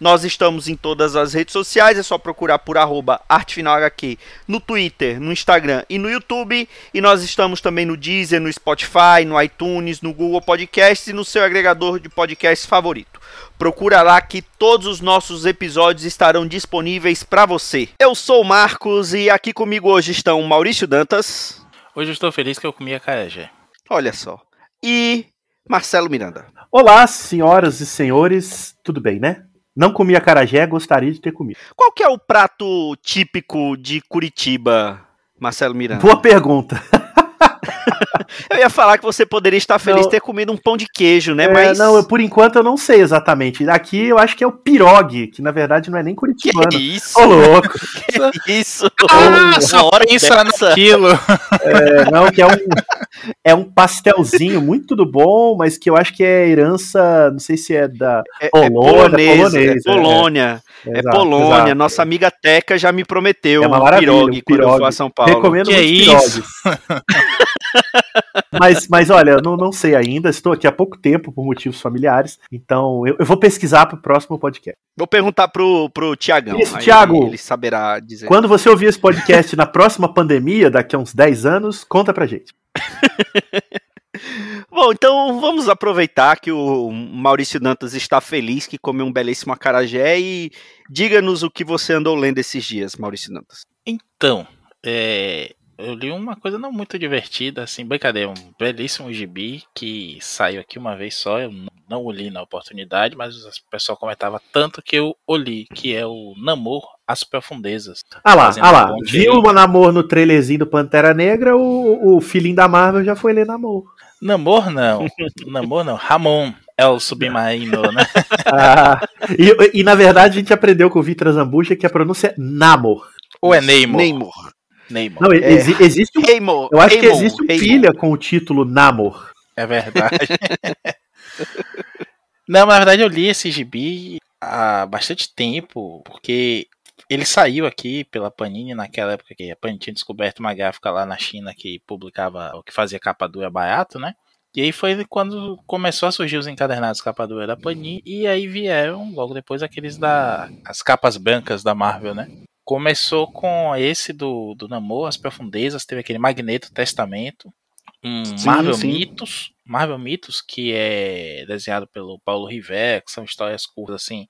Nós estamos em todas as redes sociais, é só procurar por arroba ArtefinalHQ no Twitter, no Instagram e no YouTube. E nós estamos também no Deezer, no Spotify, no iTunes, no Google Podcasts e no seu agregador de podcasts favorito. Procura lá que todos os nossos episódios estarão disponíveis para você. Eu sou o Marcos e aqui comigo hoje estão Maurício Dantas. Hoje eu estou feliz que eu comi a carajé. Olha só. E Marcelo Miranda. Olá, senhoras e senhores, tudo bem, né? Não comi acarajé, gostaria de ter comido. Qual que é o prato típico de Curitiba, Marcelo Miranda? Boa pergunta. eu ia falar que você poderia estar feliz de ter comido um pão de queijo, né? É, Mas Não, eu, por enquanto eu não sei exatamente. Aqui eu acho que é o pirogue, que na verdade não é nem curitibano. que isso? Ô, louco. Que isso? Ah, só hora pensa dessa. naquilo. É, não, que é um, é um pastelzinho muito do bom, mas que eu acho que é herança, não sei se é da É, é Polônia, polonesa, polonesa, é Polônia, é, Exato, Polônia. exato. Nossa amiga Teca já me prometeu É uma um pirogue um quando eu for pirogue. a São Paulo. Recomendo Que muitos isso? mas, mas olha, eu não, não sei ainda, estou aqui há pouco tempo por motivos familiares, então eu, eu vou pesquisar para o próximo podcast. Vou perguntar pro, pro Tiagão. Thiago. Ele saberá dizer. Quando você ouvir esse podcast na próxima pandemia, daqui a uns 10 anos, conta pra gente. Bom, então vamos aproveitar que o Maurício Dantas está feliz que comeu um belíssimo acarajé e diga-nos o que você andou lendo esses dias, Maurício Dantas. Então, é, eu li uma coisa não muito divertida, assim, brincadeira, um belíssimo gibi que saiu aqui uma vez só, eu não o li na oportunidade, mas o pessoal comentava tanto que eu o li, que é o Namor As Profundezas. Ah lá, ah lá. Viu o Namor no trailerzinho do Pantera Negra, o, o filhinho da Marvel já foi ler Namor. Namor não, Namor não, Ramon é o submarino, né? Ah, e, e, na verdade a gente aprendeu com o Vitor Zambuja que a pronúncia é Namor. Ou é Neymar? Neymar. Neymar. Não, É. exi- existe um, Neymar. eu acho que Neymar, existe um pilha com o título Namor. É verdade. Não, na verdade eu li esse gibi há bastante tempo, porque ele saiu aqui pela Panini naquela época que a Panini tinha descoberto uma gráfica lá na China que publicava, o que fazia capa dura barato, né? E aí foi quando começou a surgir os encadernados capa dura da Panini, e aí vieram logo depois aqueles da as capas brancas da Marvel, né? Começou com esse do, do Namor, As Profundezas, teve aquele Magneto Testamento, um Sim, Marvel sim. Mitos, Marvel Mitos, que é desenhado pelo Paulo Rivera, que são histórias curtas, assim,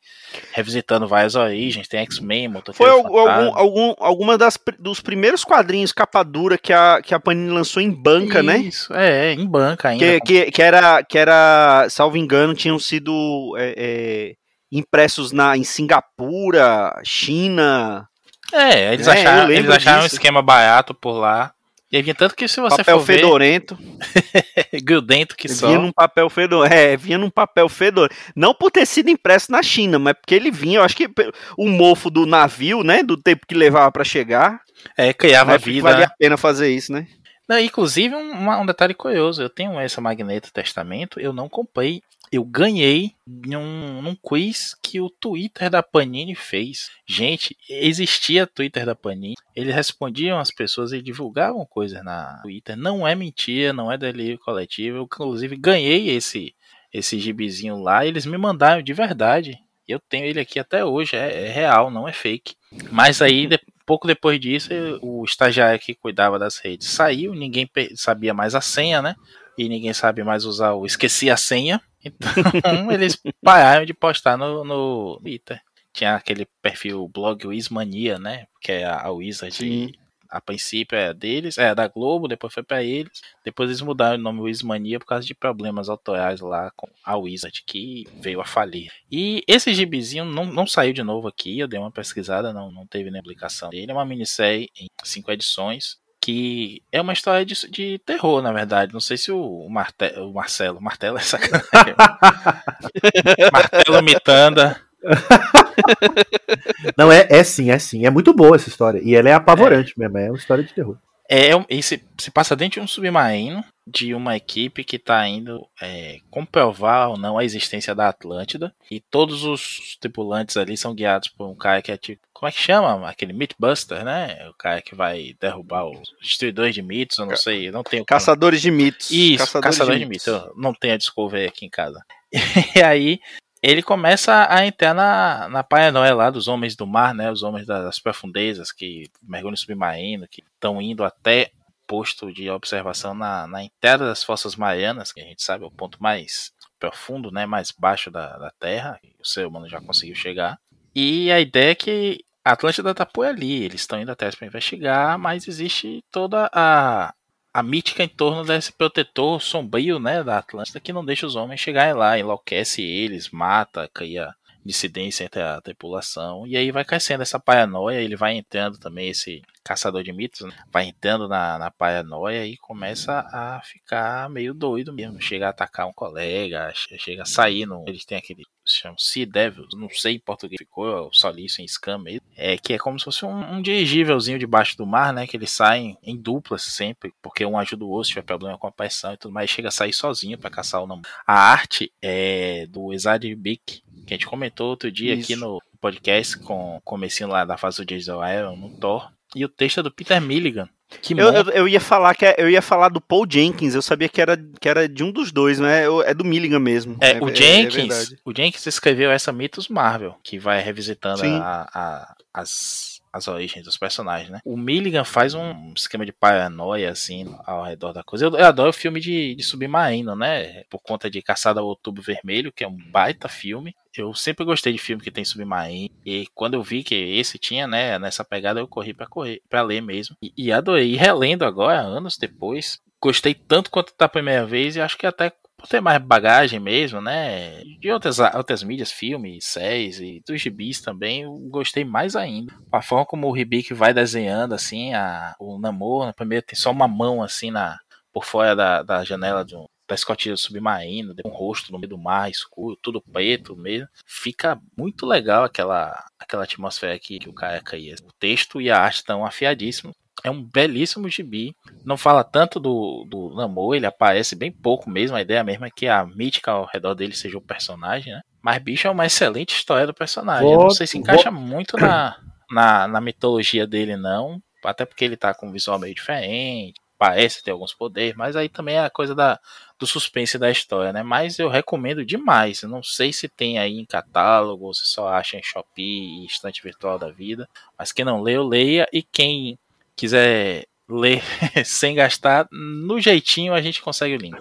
revisitando várias origens, tem X-Men, Foi algum, algum, algum, alguma das, dos primeiros quadrinhos capa dura que a, que a Panini lançou em banca, né? Isso, é, em banca ainda. Que, que, que era, que era, salvo engano, tinham sido é, é, impressos na, em Singapura, China, É, eles É, acharam, eles acharam um esquema barato por lá. E aí vinha tanto que se você papel for ver, fedorento. grudento que só. Vinha num papel fedorento. É, vinha num papel fedorento. Não por ter sido impresso na China, mas porque ele vinha, eu acho que o mofo do navio, né? Do tempo que levava pra chegar. É, criava vida. valia né? a pena fazer isso, né? Não, inclusive, um, um detalhe curioso: eu tenho essa Magneto Testamento, eu não comprei. Eu ganhei num, num quiz que o Twitter da Panini fez. Gente, existia Twitter da Panini. Eles respondiam às pessoas e divulgavam coisas na Twitter. Não é mentira, não é delírio coletivo. Eu, inclusive, ganhei esse, esse gibizinho lá. Eles me mandaram de verdade. Eu tenho ele aqui até hoje. É, é real, não é fake. Mas aí, de- pouco depois disso, eu- o estagiário que cuidava das redes saiu, ninguém sabia mais a senha, né? E ninguém sabe mais usar o esqueci a senha. Então eles pararam de postar no, no Twitter. Tinha aquele perfil blog Wizmania, né? Que é a, a Wizard. Sim. A princípio é deles, é da Globo, depois foi pra eles. Depois eles mudaram o nome Wizmania por causa de problemas autorais lá com a Wizard, que veio a falir. E esse gibizinho não, não saiu de novo aqui, eu dei uma pesquisada, não, não teve nem publicação dele. É uma minissérie em cinco edições, que é uma história de, de terror, na verdade. Não sei se o, Marte, o Marcelo, Martelo é sacanagem. Martelo Mitanda. Não, é, é sim, é sim. É muito boa essa história. E ela é apavorante é. mesmo, é uma história de terror. É, e se, se passa dentro de um submarino de uma equipe que está indo é, comprovar ou não a existência da Atlântida. E todos os tripulantes ali são guiados por um cara que é tipo. Como é que chama? Aquele Mythbuster, né? O cara que vai derrubar os destruidores de mitos, eu não sei. Não tenho Caçadores de mitos. Isso, Caçadores, Caçadores de, de mitos. Eu não tenho a Discovery aqui em casa. E aí ele começa a entrar na, na paranoia lá dos homens do mar, né? Os homens das profundezas que mergulham submarino, que estão indo até posto de observação na, na entrada das Fossas Marianas, que a gente sabe é o ponto mais profundo, né? Mais baixo da, da Terra, o ser humano já conseguiu chegar. E a ideia é que a Atlântida tá por ali, eles estão indo até para investigar, mas existe toda a, a mítica em torno desse protetor sombrio, né, da Atlântida, que não deixa os homens chegarem lá, enlouquece eles, mata, cria dissidência entre a tripulação, e aí vai crescendo essa paranoia, ele vai entrando também, esse caçador de mitos, né, vai entrando na, na paranoia e começa a ficar meio doido mesmo, chega a atacar um colega, chega a sair, no, eles têm aquele chama Sea Devils, não sei em português ficou, só li isso em Scam mesmo, é que é como se fosse um, um dirigívelzinho debaixo do mar, né, que eles saem em duplas sempre, porque um ajuda o outro se tiver problema com a pressão e tudo mais, chega a sair sozinho para caçar o namoro. A arte é do Bick, que a gente comentou outro dia isso. aqui no podcast com o comecinho lá da fase do Jason Iron no Thor, e o texto é do Peter Milligan, que eu, eu, eu, ia falar que é, eu ia falar do Paul Jenkins, eu sabia que era, que era de um dos dois, né? É do Milligan mesmo. É, é o é, Jenkins, é o Jenkins escreveu essa Mitos Marvel, que vai revisitando a, a, as as origens dos personagens, né? O Milligan faz um esquema de paranoia, assim, ao redor da coisa. Eu, eu adoro filme de, de submarino, né? Por conta de Caçada ao Outubro Vermelho, que é um baita filme. Eu sempre gostei de filme que tem submarino. E quando eu vi que esse tinha, né, nessa pegada, eu corri para correr, para ler mesmo. E, e adorei. E relendo agora, anos depois, gostei tanto quanto da primeira vez e acho que até por ter mais bagagem mesmo, né? De outras, outras mídias, filmes, séries e dos gibis também, eu gostei mais ainda. A forma como o Ribic vai desenhando, assim, a, o namoro, primeiro tem só uma mão, assim, na, por fora da, da janela de um, da escotilha submarina, um rosto no meio do mar escuro, tudo preto mesmo. Fica muito legal aquela, aquela atmosfera aqui que o cara caía. O texto e a arte estão afiadíssimos. É um belíssimo gibi. Não fala tanto do, do Namor, ele aparece bem pouco mesmo. A ideia mesmo é que a mítica ao redor dele seja o personagem, né? Mas bicho é uma excelente história do personagem. Vou, não sei se encaixa vou... muito na, na, na mitologia dele, não. Até porque ele tá com um visual meio diferente parece ter alguns poderes, mas aí também é a coisa da, do suspense da história, né? Mas eu recomendo demais. Eu não sei se tem aí em catálogo, ou se só acha em Shopee e estante virtual da vida. Mas quem não leu, leia. E quem quiser ler sem gastar, no jeitinho a gente consegue o link.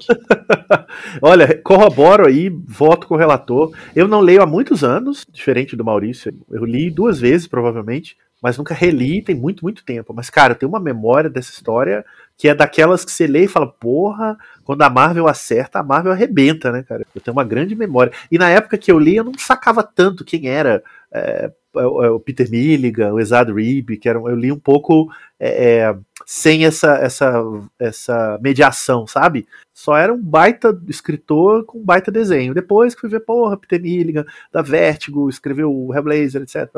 Olha, corroboro aí, voto com o relator. Eu não leio há muitos anos, diferente do Maurício. Eu li duas vezes, provavelmente, mas nunca reli, tem muito, muito tempo. Mas, cara, eu tenho uma memória dessa história que é daquelas que você lê e fala, porra, quando a Marvel acerta, a Marvel arrebenta, né, cara? Eu tenho uma grande memória. E na época que eu li, eu não sacava tanto quem era é, o Peter Milligan, o Ezad Reeb, que eram, eu li um pouco é, é, sem essa, essa, essa mediação, sabe? Só era um baita escritor com um baita desenho. Depois que fui ver, porra, Peter Milligan, da Vertigo, escreveu o Hellblazer, etc.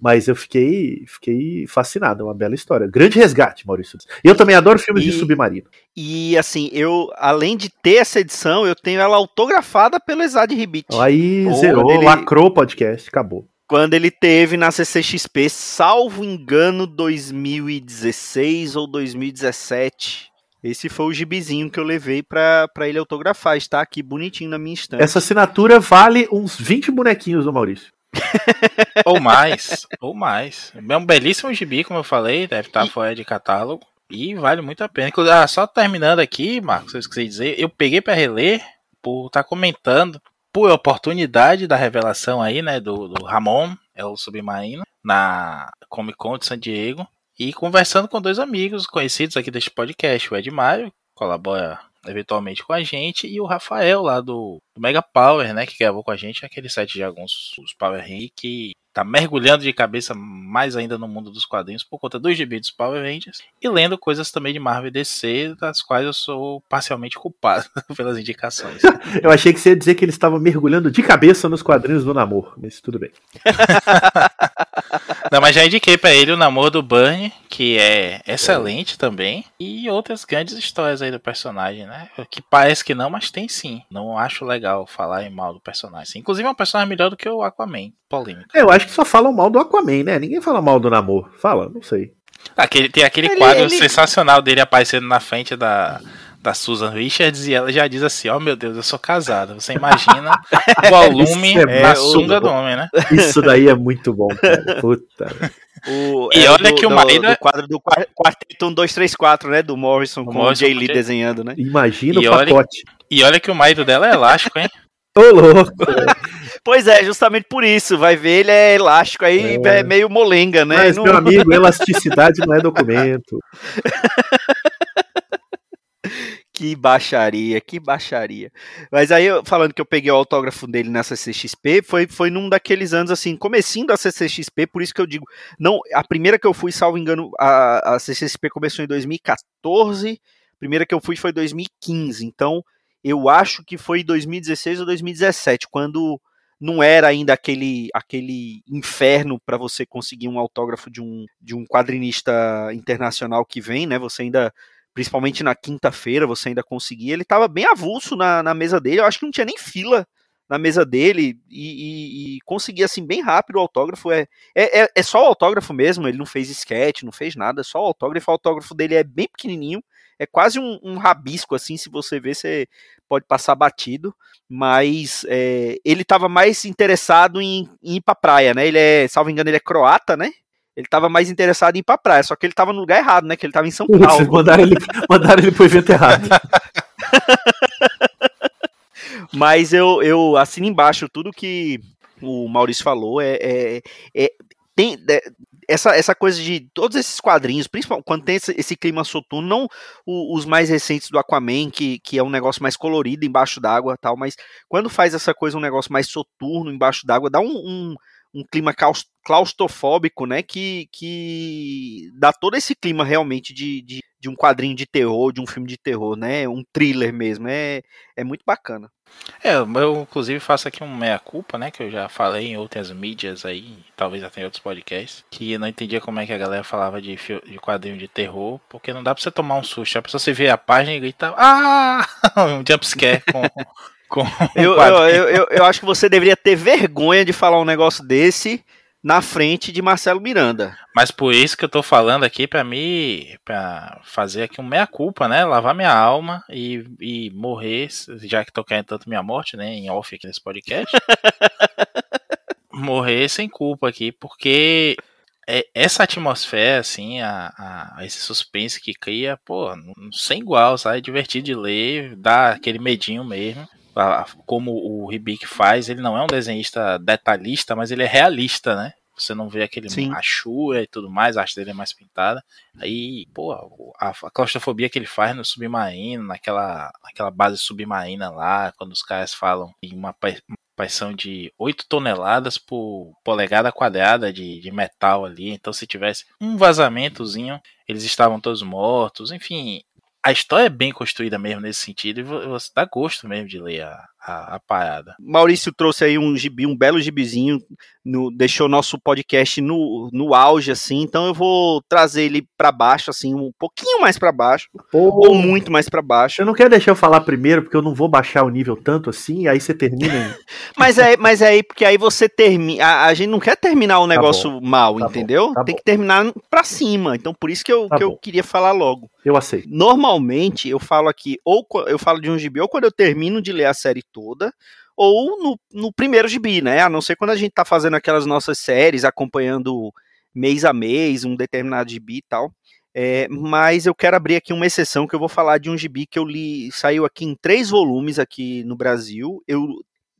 Mas eu fiquei, fiquei fascinado, é uma bela história. Grande resgate, Maurício. E eu também adoro filmes e, de submarino. E assim, eu, além de ter essa edição, eu tenho ela autografada pelo Ezad Ribic. Aí zerou, ele... lacrou o podcast, acabou quando ele teve na CCXP, salvo engano, 2016 ou 2017. Esse foi o gibizinho que eu levei para ele autografar. Está aqui bonitinho na minha estante. Essa assinatura vale uns 20 bonequinhos do Maurício. ou mais, ou mais. É um belíssimo gibi, como eu falei, deve estar e... fora de catálogo. E vale muito a pena. Ah, só terminando aqui, Marcos, eu esqueci de dizer, eu peguei para reler por estar tá comentando por oportunidade da revelação aí, né, do, do Ramon, é o submarino, na Comic Con de San Diego, e conversando com dois amigos conhecidos aqui deste podcast, o Ed Maio, colabora eventualmente com a gente, e o Rafael lá do, do, Mega Power, né, que gravou com a gente aquele site de alguns os Power Ring, que tá mergulhando de cabeça mais ainda no mundo dos quadrinhos por conta dos gibi dos Power Rangers e lendo coisas também de Marvel e DC, das quais eu sou parcialmente culpado pelas indicações. Eu achei que você ia dizer que ele estava mergulhando de cabeça nos quadrinhos do namoro, mas tudo bem. Não, mas já indiquei para ele o namoro do Burnie, que é excelente também, e outras grandes histórias aí do personagem, né? Que parece que não, mas tem sim. Não acho legal falar em mal do personagem. Inclusive é um personagem melhor do que o Aquaman, polêmico. Eu acho que só falam mal do Aquaman, né? Ninguém fala mal do namoro. Fala, não sei. Aquele, tem aquele Ele- quadro ele- sensacional dele aparecendo na frente da, da Susan Richards e ela já diz assim: Ó meu Deus, eu sou casada. Você imagina o volume é sunga bom. do homem, né? Isso daí é muito bom, cara. Puta. O, E é olha do, que o do, marido é- do quadro do quar- Quarteto 1, 2, 3, 4, né? Do Morrison com Morrison o Jay Lee desenhando, né? Imagina E o olha- pacote. E olha que o marido dela é elástico, hein? Ô, louco. Pois é, justamente por isso. Vai ver, ele é elástico aí, É. é, meio molenga, né? Mas, Não- meu amigo, elasticidade não é documento. Que baixaria, que baixaria. Mas aí, eu- falando que eu peguei o autógrafo dele na CCXP, foi, foi num daqueles anos, assim, comecinho da CCXP, por isso que eu digo, não, a primeira que eu fui, salvo engano, a, a CCXP começou em 2014, a primeira que eu fui foi em 2015, então eu acho que foi em 2016 ou 2017, quando não era ainda aquele, aquele inferno para você conseguir um autógrafo de um, de um quadrinista internacional que vem, né, você ainda principalmente na quinta-feira, você ainda conseguia. Ele estava bem avulso na, na mesa dele, eu acho que não tinha nem fila na mesa dele e, e, e conseguia assim bem rápido o autógrafo. É, é, é- é só o autógrafo mesmo, ele não fez sketch, não fez nada, é só o autógrafo. O autógrafo dele é bem pequenininho, é quase um, um rabisco assim, se você ver, você pode passar batido, mas é, ele estava mais interessado em, em ir pra praia, né? Ele é, salvo engano, ele é croata, né? Ele estava mais interessado em ir pra praia, só que ele estava no lugar errado, né? Que ele estava em São Paulo. Vocês mandaram ele, mandaram ele pro evento errado. Mas eu, eu assino embaixo tudo que o Maurício falou. É, é, é- tem é, essa, essa coisa de todos esses quadrinhos, principalmente quando tem esse, esse clima soturno, não o- os mais recentes do Aquaman, que, que é um negócio mais colorido embaixo d'água tal, mas quando faz essa coisa, um negócio mais soturno embaixo d'água, dá um, um, um clima claustrofóbico, né? Que, que dá todo esse clima realmente de, de, de um quadrinho de terror, de um filme de terror, né? Um thriller mesmo. É, é muito bacana. É, eu inclusive faço aqui um meia-culpa, né? Que eu já falei em outras mídias aí, talvez até em outros podcasts, que eu não entendia como é que a galera falava de, de quadrinho de terror, porque não dá pra você tomar um susto. A pessoa você vê a página e grita, ah! um jumpscare com. Com um Eu, eu, eu, eu, eu acho que você deveria ter vergonha de falar um negócio desse na frente de Marcelo Miranda. Mas por isso que eu tô falando aqui pra mim, pra fazer aqui um meia-culpa, né? Lavar minha alma e, e morrer, já que tô querendo tanto minha morte, né? Em off aqui nesse podcast. morrer sem culpa aqui, porque é- essa atmosfera, assim, a, a- esse suspense que cria, pô, sem igual, sabe? É divertido de ler, dá aquele medinho mesmo. Como o Ribic faz, ele não é um desenhista detalhista, mas ele é realista, né? Você não vê aquele Sim. achura e tudo mais, a arte dele é mais pintada. Aí, pô, a, a claustrofobia que ele faz no submarino, naquela, naquela base submarina lá, quando os caras falam em uma pa- uma pressão de 8 toneladas por polegada quadrada de, de metal ali. Então, se tivesse um vazamentozinho, eles estavam todos mortos. Enfim, a história é bem construída mesmo nesse sentido e vo- você dá gosto mesmo de ler a, a, a parada. Maurício trouxe aí um gibi, um belo gibizinho, no, deixou nosso podcast no, no auge, assim, então eu vou trazer ele pra baixo, assim, um pouquinho mais pra baixo, ou Pô, muito mais pra baixo. você não quer deixar eu falar primeiro, porque eu não vou baixar o nível tanto assim, aí você termina. Mas é, mas é aí, porque aí você termina. A, a gente não quer terminar o negócio mal, tá bom, entendeu? tá Tem bom. que terminar pra cima. Então por isso que eu, Tá que eu queria falar logo. Eu aceito. Normalmente eu falo aqui, ou eu falo de um gibi, ou quando eu termino de ler a série toda, ou no, no primeiro gibi, né? A não ser quando a gente tá fazendo aquelas nossas séries, acompanhando mês a mês, um determinado gibi e tal. É, mas eu quero abrir aqui uma exceção que eu vou falar de um gibi que eu li, saiu aqui em três volumes aqui no Brasil. Eu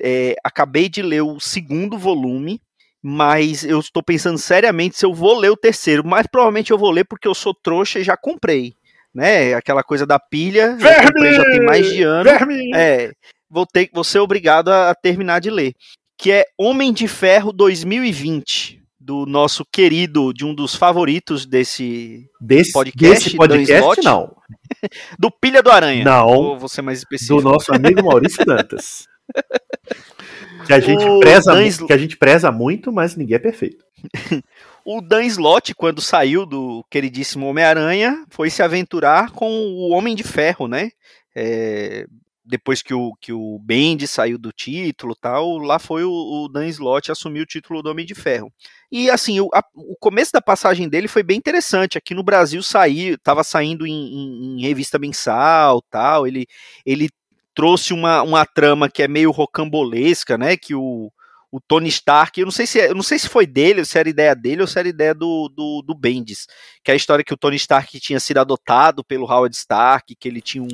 é, acabei de ler o segundo volume, mas eu estou pensando seriamente se eu vou ler o terceiro. Mas provavelmente eu vou ler porque eu sou trouxa e já comprei. Né? Aquela coisa da pilha. eu comprei já tem mais de ano. Verme! É, vou ter, vou ser obrigado a, a terminar de ler. que é Homem de Ferro 2020, do nosso querido, de um dos favoritos desse, Desse Podcast, desse podcast Slott? não. do Pilha do Aranha. Não. Vou, ser mais específico. Do nosso amigo Maurício Dantas. Que a, gente O preza, Dan que a gente preza muito, mas ninguém é perfeito. O Dan Slott, quando saiu do queridíssimo Homem-Aranha, foi se aventurar com o Homem de Ferro, né? É, depois que o, que o Bendis saiu do título tal, lá foi o, o Dan Slott assumir o título do Homem de Ferro. E assim, o, a- o começo da passagem dele foi bem interessante. Aqui no Brasil saiu, estava saindo em, em- em revista mensal tal. Ele, ele trouxe uma, uma trama que é meio rocambolesca, né? Que o, o Tony Stark, eu não sei se é- eu não sei se foi dele, se era ideia dele ou se era ideia do, do, do Bendis, que é a história que o Tony Stark tinha sido adotado pelo Howard Stark, que ele tinha um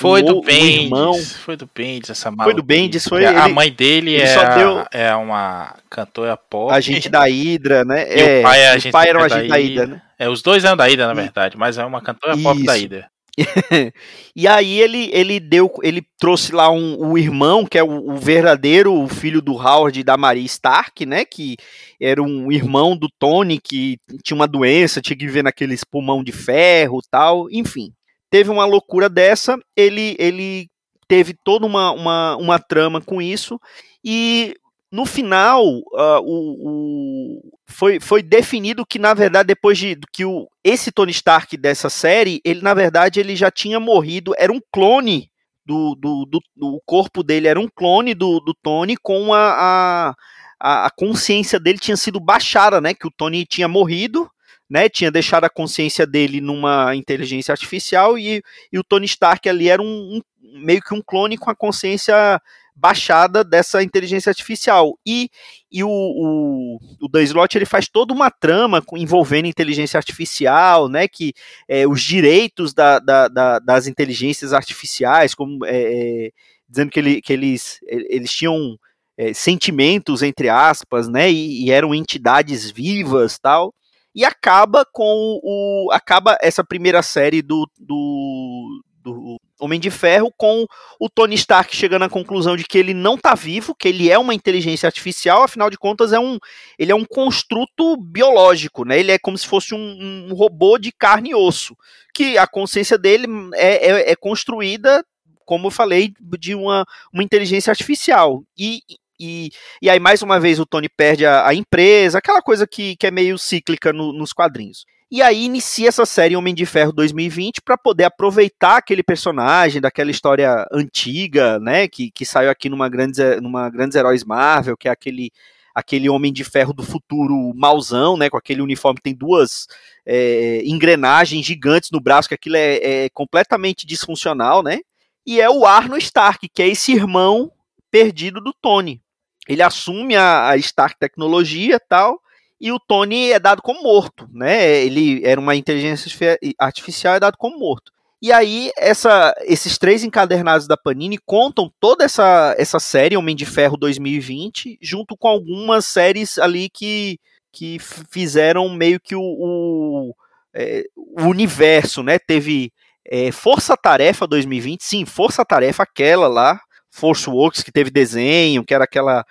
Foi o- do o Bendis. irmão- Foi do Bendis essa Foi do. Bendis, foi A ele- mãe dele ele é, a- deu- é uma cantora pop. agente da Hydra, né? E o pai é o agente pai era da agente da Hydra. Hydra, né? É, os dois eram da Ida, na E- verdade, mas é uma cantora pop da Isso. Ida. E aí ele, ele deu, ele trouxe lá um, o irmão, que é o, o verdadeiro filho do Howard e da Maria Stark, né? Que era um irmão do Tony que tinha uma doença, tinha que viver naqueles pulmão de ferro tal, enfim. Teve uma loucura dessa, ele, ele teve toda uma, uma, uma trama com isso, e no final, ah, o, o- foi, foi definido que, na verdade, depois de que o, esse Tony Stark dessa série, ele, na verdade, ele já tinha morrido, era um clone do, do, do, do corpo dele, era um clone do, do Tony com a, a, a consciência dele tinha sido baixada, né? Que o Tony tinha morrido, né? Tinha deixado a consciência dele numa inteligência artificial e, e o Tony Stark ali era um, um- meio que um clone com a consciência baixada dessa inteligência artificial. E, e o, o, o Dan Slott ele faz toda uma trama envolvendo inteligência artificial, né? Que é, os direitos da, da- da- das inteligências artificiais, como é, é, dizendo que, ele, que eles, eles tinham é, sentimentos, entre aspas, né? E, e eram entidades vivas tal. E acaba com o. Acaba essa primeira série do, do, do Homem de Ferro com o Tony Stark chegando à conclusão de que ele não está vivo, que ele é uma inteligência artificial, afinal de contas é um, ele é um construto biológico, né? Ele é como se fosse um, um robô de carne e osso, que a consciência dele é, é, é construída, como eu falei, de uma, uma inteligência artificial. E, e, e aí, mais uma vez, o Tony perde a, a empresa, aquela coisa que, que é meio cíclica no- nos quadrinhos. E aí inicia essa série Homem de Ferro 2020 para poder aproveitar aquele personagem daquela história antiga, né, que, que saiu aqui numa grandes, numa grandes heróis Marvel, que é aquele aquele Homem de Ferro do futuro mauzão, né, com aquele uniforme tem duas é, engrenagens gigantes no braço, que aquilo é, é completamente disfuncional, né? E é o Arno Stark, que é esse irmão perdido do Tony. Ele assume a, a Stark Tecnologia tal, e o Tony é dado como morto, né? Ele era uma inteligência artifi- artificial é dado como morto. E aí essa, esses três encadernados da Panini contam toda essa, essa série Homem de Ferro 2020, junto com algumas séries ali que, que fizeram meio que o, o, é, o universo, né? Teve é, Força Tarefa 2020, sim, Força Tarefa aquela lá, Force Works que teve desenho, que era aquela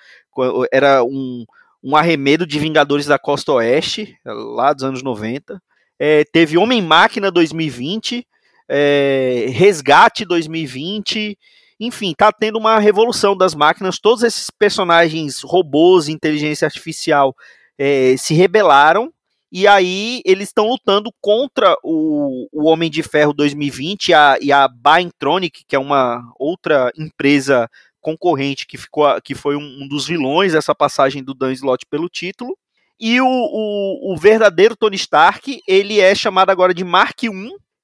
era um um arremedo de Vingadores da Costa Oeste, lá dos anos 90. É, teve Homem-Máquina 2020, é, Resgate 2020. Enfim, tá tendo uma revolução das máquinas. Todos esses personagens robôs, inteligência artificial, é, se rebelaram. E aí eles estão lutando contra o, o Homem de Ferro 2020 e a, e a que é uma outra empresa concorrente que, ficou, que foi um, um, dos vilões dessa passagem do Dan Slott pelo título. E o, o, o, verdadeiro Tony Stark, ele é chamado agora de Mark I,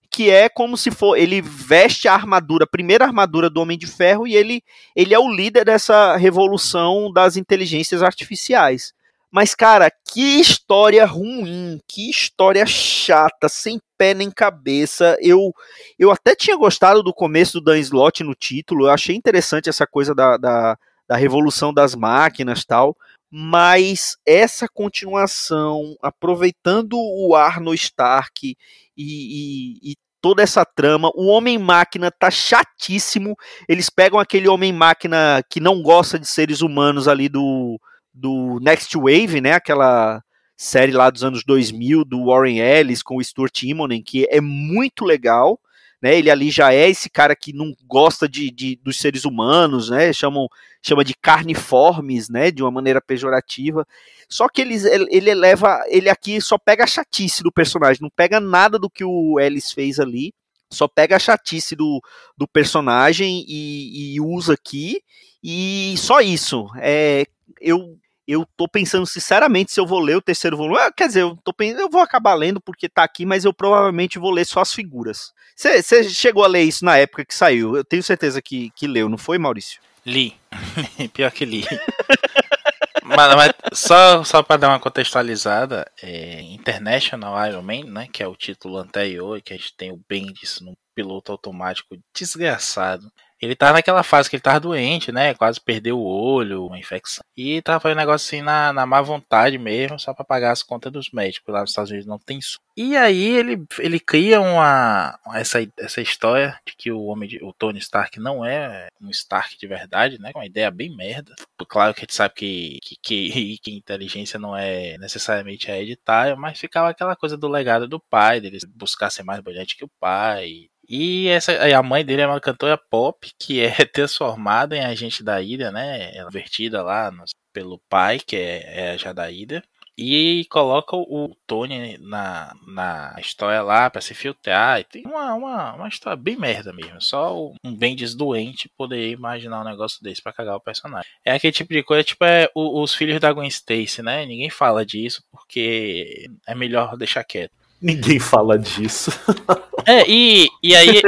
que é como se for. Ele veste a armadura, a primeira armadura do Homem de Ferro, e ele, ele é o líder dessa revolução das inteligências artificiais. Mas, cara, que história ruim, que história chata, sem pé nem cabeça. Eu, eu até tinha gostado do começo do Dan Slott no título, eu achei interessante essa coisa da, da, da revolução das máquinas tal. Mas essa continuação, aproveitando o Arno Stark e, e, e toda essa trama. O Homem-Máquina tá chatíssimo. Eles pegam aquele Homem-Máquina que não gosta de seres humanos ali do, do Next Wave, né? Aquela série lá dos anos 2000 do Warren Ellis com o Stuart Immonen, que é muito legal. Né, ele ali já é esse cara que não gosta de, de, dos seres humanos, né? Chamam, chama de carniformes, né? De uma maneira pejorativa. Só que ele, ele eleva, ele aqui só pega a chatice do personagem, não pega nada do que o Ellis fez ali, só pega a chatice do, do personagem e, e usa aqui. E só isso. É, eu eu tô pensando sinceramente se eu vou ler o terceiro volume. Ah, quer dizer, eu, tô eu vou acabar lendo porque tá aqui, mas eu provavelmente vou ler só as figuras. Você chegou a ler isso na época que saiu? Eu tenho certeza que, que leu, não foi, Maurício? Li. Pior que li. mas, mas, só, só para dar uma contextualizada, é International Iron Man, né, que é o título anterior, que a gente tem o Bendis no piloto automático desgraçado. Ele tava naquela fase que ele tava doente, né? Quase perdeu o olho, uma infecção. E tava fazendo negócio assim na, na má vontade mesmo, só para pagar as contas dos médicos. Lá nos Estados Unidos não tem isso. E aí ele, ele cria uma essa, essa história de que o homem de, o Tony Stark não é um Stark de verdade, né? Uma ideia bem merda. Claro que a gente sabe que, que, que, que inteligência não é necessariamente hereditária, mas ficava aquela coisa do legado do pai, dele buscar ser mais brilhante que o pai, e essa, a mãe dele é uma cantora pop que é transformada em agente da Ida, né? Ela é vertida lá no, pelo pai, que é, é já da Ida. E coloca o Tony na, na história lá para se filtrar. E tem uma, uma, uma história bem merda mesmo. Só um Bendis doente poderia imaginar um negócio desse para cagar o personagem. É aquele tipo de coisa, tipo, é os filhos da Gwen Stacy, né? Ninguém fala disso porque é melhor deixar quieto. Ninguém fala disso. É, e, e aí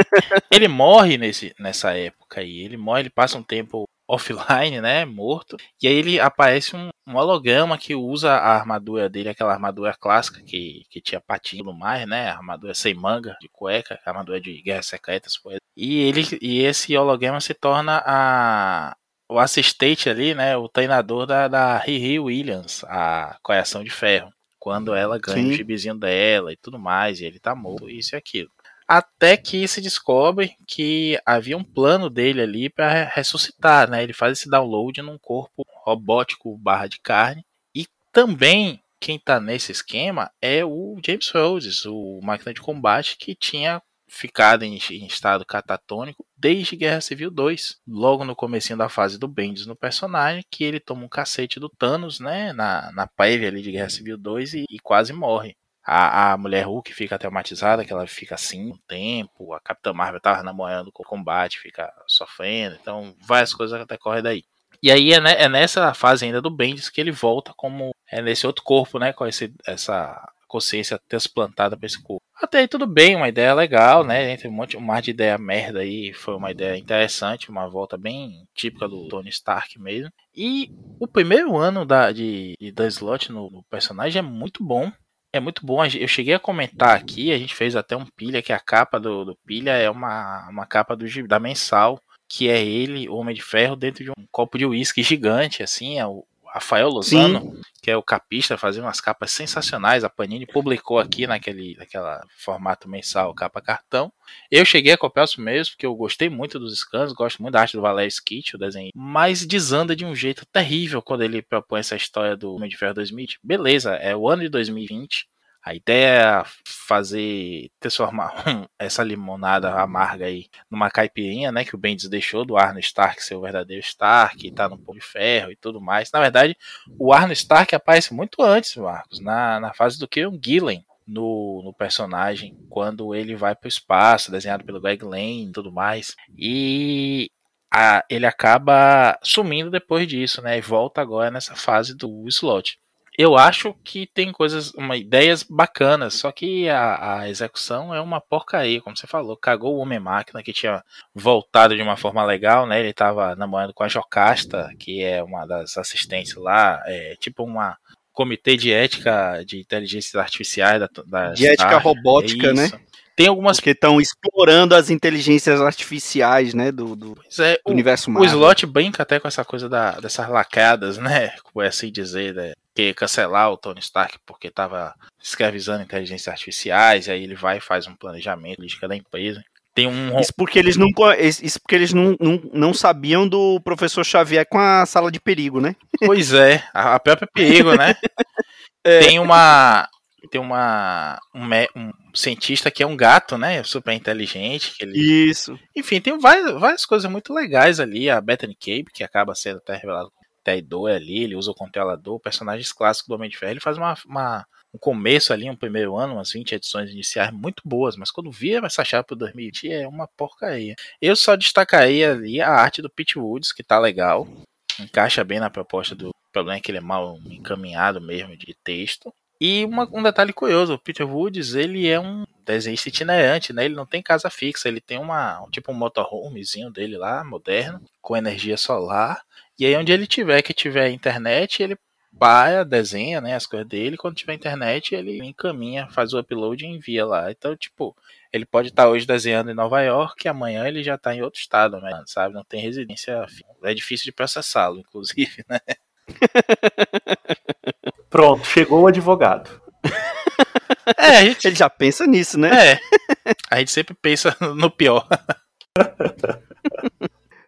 ele morre nesse, nessa época aí. Ele morre, ele passa um tempo offline, né? Morto. E aí ele aparece um, um holograma que usa a armadura dele, aquela armadura clássica que, que tinha patinho mar, né? Armadura sem manga, de cueca, armadura de guerras secretas. E ele e esse holograma se torna a, o assistente ali, né? O treinador da, da Riri Williams, a Coração de Ferro quando ela ganha Sim. o gibizinho dela e tudo mais, e ele tá morto, isso e aquilo. Até que se descobre que havia um plano dele ali para ressuscitar, né? Ele faz esse download num corpo robótico barra de carne. E também quem tá nesse esquema é o James Rhodes, o máquina de combate que tinha ficado em, em, estado catatônico desde Guerra Civil 2. Logo no comecinho da fase do Bendis no personagem, que ele toma um cacete do Thanos, né, na, na prévia ali de Guerra Civil 2 e, e quase morre. A, a mulher Hulk fica traumatizada, que ela fica assim um tempo. A Capitã Marvel tava namorando com o combate, fica sofrendo. Então, várias coisas decorrem daí. E aí é, é, nessa fase ainda do Bendis que ele volta como é nesse outro corpo, né, com esse, essa consciência transplantada para esse corpo. Até aí tudo bem, uma ideia legal, né? Entre um monte um mar de ideia merda aí, foi uma ideia interessante, uma volta bem típica do Tony Stark mesmo. E o primeiro ano da, de, Dan Slott no, no personagem é muito bom. É muito bom. Eu cheguei a comentar aqui, a gente fez até um pilha, que a capa do, do pilha é uma, uma capa do, da mensal, que é ele, Homem de Ferro, dentro de um copo de uísque gigante, assim, é o, Rafael Lozano, Sim. que é o capista, fazia umas capas sensacionais. A Panini publicou aqui naquele, naquela formato mensal, capa cartão. Eu cheguei a copiar os meus, porque eu gostei muito dos scans, gosto muito da arte do Valério Skit, o desenho. Mas desanda de um jeito terrível quando ele propõe essa história do Homem de Ferro 2020. Beleza, é o ano de 2020 a ideia é fazer transformar essa limonada amarga aí numa caipirinha, né, que o Bendis deixou do Arno Stark ser o verdadeiro Stark, tá no pão de ferro e tudo mais. Na verdade, o Arno Stark aparece muito antes, Marcos, na, na fase do Kieron Gillen. No, no personagem, quando ele vai para o espaço, desenhado pelo Greg Lane e tudo mais. E a, ele acaba sumindo depois disso, né? E volta agora nessa fase do slot eu acho que tem coisas, uma, ideias bacanas, só que a, a, execução é uma porcaria, como você falou. Cagou o Homem-Máquina, que tinha voltado de uma forma legal, né? Ele tava namorando com a Jocasta, que é uma das assistentes lá, é tipo uma comitê de ética de inteligências artificiais da, da de ética robótica, né? Tem algumas. Porque estão explorando as inteligências artificiais, né? Do, do, é, do o, universo o Marvel. slot brinca até com essa coisa da, dessas lacadas, né? Por assim dizer, né? Que cancelar o Tony Stark porque tava escravizando inteligências artificiais, e aí ele vai e faz um planejamento política da empresa. Tem um. Isso porque eles não, isso porque eles não, não, não sabiam do professor Xavier com a sala de perigo, né? Pois é, a, própria perigo, né? Tem uma. Tem uma. Um, um cientista que é um gato, né? Super inteligente. Que ele, Isso. Enfim, tem várias, várias coisas muito legais ali. A Bethany Cape, que acaba sendo até revelado como traidor ali, ele usa o controlador, personagens clássicos do Homem de Ferro. Ele faz uma, uma- um começo ali, um primeiro ano, umas 20 edições iniciais muito boas, mas quando vira essa chave pro 2020 é uma porcaria. Eu só destacaria ali a arte do Pete Woods, que tá legal, encaixa bem na proposta do. O problema é que ele é mal encaminhado mesmo de texto. E uma- um detalhe curioso, o Peter Woods, ele é um desenhista itinerante, né? Ele não tem casa fixa, ele tem uma, um tipo um motorhomezinho dele lá, moderno, com energia solar. E aí onde ele tiver, que tiver internet, ele para, desenha, né, as coisas dele, quando tiver internet, ele encaminha, faz o upload e envia lá. Então, tipo, ele pode estar hoje desenhando em Nova York, e amanhã ele já tá em outro estado, né, sabe? Não tem residência, é difícil de processá-lo, inclusive, né? Pronto, chegou o advogado. É, a gente Ele já pensa nisso, né? É. A gente sempre pensa no pior.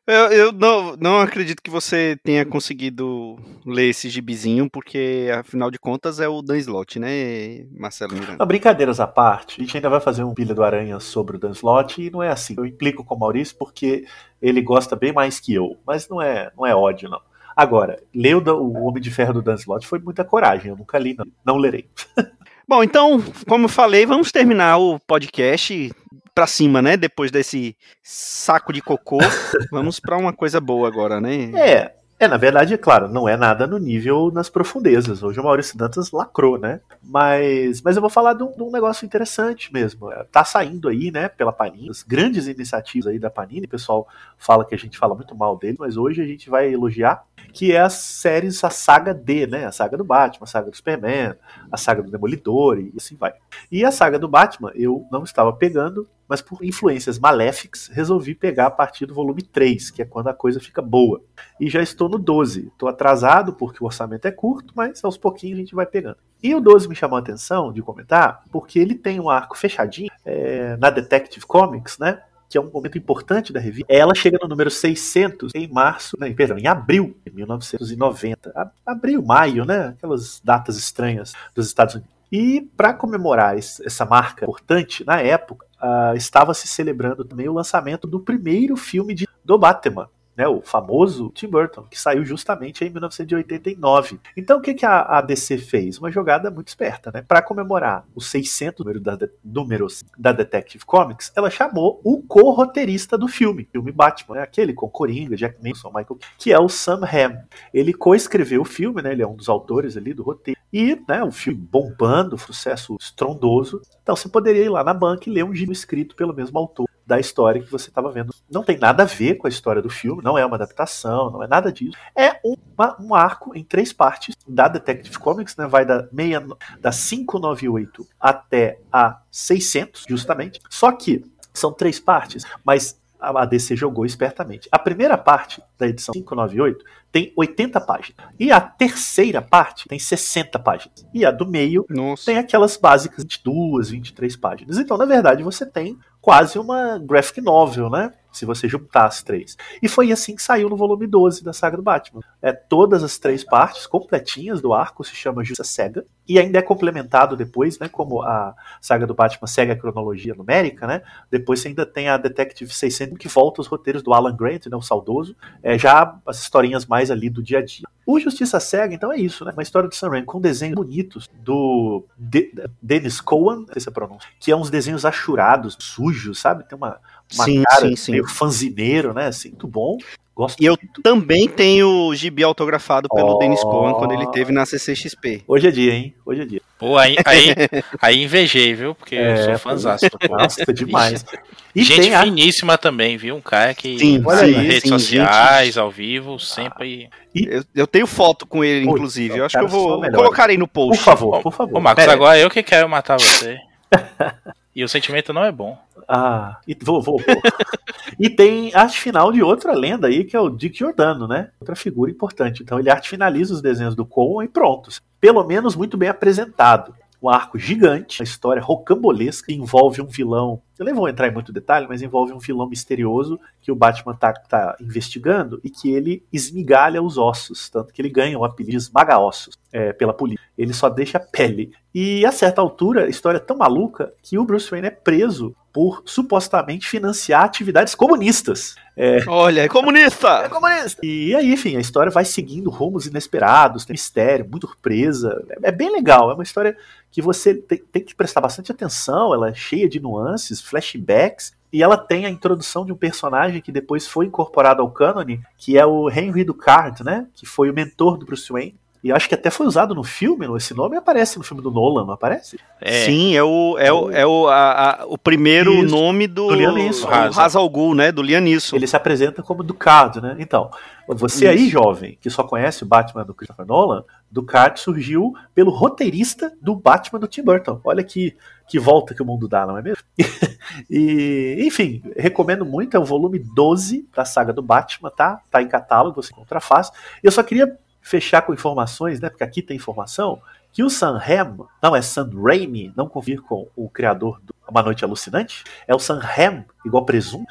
Eu, eu não, não acredito que você tenha conseguido ler esse gibizinho, porque afinal de contas é o Dan Slott, né, Marcelo Miranda? Mas brincadeiras à parte, a gente ainda vai fazer um Pilha do Aranha sobre o Dan Slott e não é assim. Eu implico com o Maurício porque ele gosta bem mais que eu, mas não é, não é ódio, não. Agora, ler o, o Homem de Ferro do Dan Slott foi muita coragem, eu nunca li, não, não lerei. Bom, então, como eu falei, vamos terminar o podcast pra cima, né? Depois desse saco de cocô, vamos pra uma coisa boa agora, né? É, é, na verdade, é claro, não é nada no nível nas profundezas. Hoje o Maurício Dantas lacrou, né? Mas, mas eu vou falar de um, de um negócio interessante mesmo. É, Tá saindo aí, né, pela Panini, as grandes iniciativas aí da Panini. O pessoal fala que a gente fala muito mal dele, mas hoje a gente vai elogiar, que é as séries, a saga D, né? A saga do Batman, a saga do Superman, a saga do Demolidor e assim vai. E a saga do Batman eu não estava pegando, mas por influências maléficas resolvi pegar a partir do volume 3, que é quando a coisa fica boa e já estou no 12. Estou atrasado porque o orçamento é curto, mas aos pouquinhos a gente vai pegando. E o 12 me chamou a atenção de comentar porque ele tem um arco fechadinho é, na Detective Comics, né? Que é um momento importante da revista. Ela chega no número 600 em março, né, perdão, em abril de 1990. A- Abril, maio, né? Aquelas datas estranhas dos Estados Unidos. E para comemorar es- essa marca importante, na época, ah, estava se celebrando também o lançamento do primeiro filme de, do Batman, né, o famoso Tim Burton, que saiu justamente em 1989. Então o que, que a, DC fez? Uma jogada muito esperta, né? Para comemorar os 600 números da, números da Detective Comics, ela chamou o co-roteirista do filme, filme Batman, né? aquele com Coringa, Jack Nicholson, Michael, que é o Sam Hamm. Ele coescreveu o filme, né? Ele é um dos autores ali do roteiro. E, né, o filme bombando, sucesso estrondoso. Então você poderia ir lá na banca e ler um gibi escrito pelo mesmo autor da história que você estava vendo. Não tem nada a ver com a história do filme, não é uma adaptação, não é nada disso. É uma- um arco em três partes da Detective Comics, né? Vai da, meia, da 598 até a 600, justamente. Só que são três partes, mas a DC jogou espertamente. A primeira parte da edição 598 tem 80 páginas. E a terceira parte tem 60 páginas. E a do meio Nossa. tem aquelas básicas 22, 23 páginas. Então, na verdade, você tem quase uma graphic novel, né? Se você juntar as três. E foi assim que saiu no volume 12 da saga do Batman. É, todas as três partes completinhas do arco se chama Justiça Cega. E ainda é complementado depois, né? Como a saga do Batman segue a cronologia numérica, né? Depois você ainda tem a Detective 600 que volta os roteiros do Alan Grant, né? O saudoso. É, já as historinhas mais ali do dia a dia. O Justiça Cega, então, é isso, né? Uma história do Sam Raimi com desenhos bonitos do De Dennis Cohen, não sei se é pronúncia, que é uns desenhos achurados, sujos, sabe? Tem uma, uma Sim, cara sim, sim. meio fanzineiro, né? Assim, muito bom. Gosto E eu muito. também tenho o gibi autografado pelo Oh. Dennis Cohen quando ele teve na CCXP. Hoje é dia, hein? Hoje é dia. Pô, aí, aí, aí invejei, viu? Porque eu É, sou fãzaço do pô. Nossa, demais. E Gente tem a... finíssima também, viu? Um cara que Sim, olha nas aí, redes sim, sociais, ao vivo, sempre. Eu, eu tenho foto com ele, Pô, inclusive. Eu acho que eu vou colocar aí no Por post. favor, por favor. Ô, Marcos, Pera aí. agora eu que quero matar você. E o sentimento não é bom. Ah, e vou, vou, e tem arte final de outra lenda aí, que é o Dick Giordano, né? Outra figura importante. Então ele arte finaliza os desenhos do Coen e prontos. Pelo menos muito bem apresentado um arco gigante, uma história rocambolesca que envolve um vilão. Eu nem vou entrar em muito detalhe, mas envolve um vilão misterioso que o Batman tá, tá investigando e que ele esmigalha os ossos, tanto que ele ganha o apelido esmaga-ossos é, pela polícia. Ele só deixa pele. E a certa altura, a história é tão maluca que o Bruce Wayne é preso por supostamente financiar atividades comunistas. É... Olha, é comunista! É comunista! E aí, enfim, a história vai seguindo rumos inesperados, tem mistério, muito surpresa. É, é bem legal, é uma história que você tem, tem que prestar bastante atenção, ela é cheia de nuances, flashbacks, e ela tem a introdução de um personagem que depois foi incorporado ao cânone, que é o Henry Ducard, né? Que foi o mentor do Bruce Wayne. E acho que até foi usado no filme, esse nome aparece no filme do Nolan, não aparece? É. Sim, é o, é o, é o, a, a, o primeiro Isso. nome do, do Hazal Ghul, né? Do Lianisson. Ele se apresenta como Ducard, né? Então, você Isso. aí, jovem, que só conhece o Batman do Christopher Nolan, Ducard surgiu pelo roteirista do Batman do Tim Burton. Olha que, que volta que o mundo dá, não é mesmo? e, enfim, recomendo muito, é o volume 12 da saga do Batman, tá? Tá em catálogo, você encontra fácil. Eu só queria fechar com informações, né? Porque aqui tem informação que o Sam Ham, não é Sam Raimi, não convir com o criador do Uma Noite Alucinante, é o Sam Ham, igual Presum,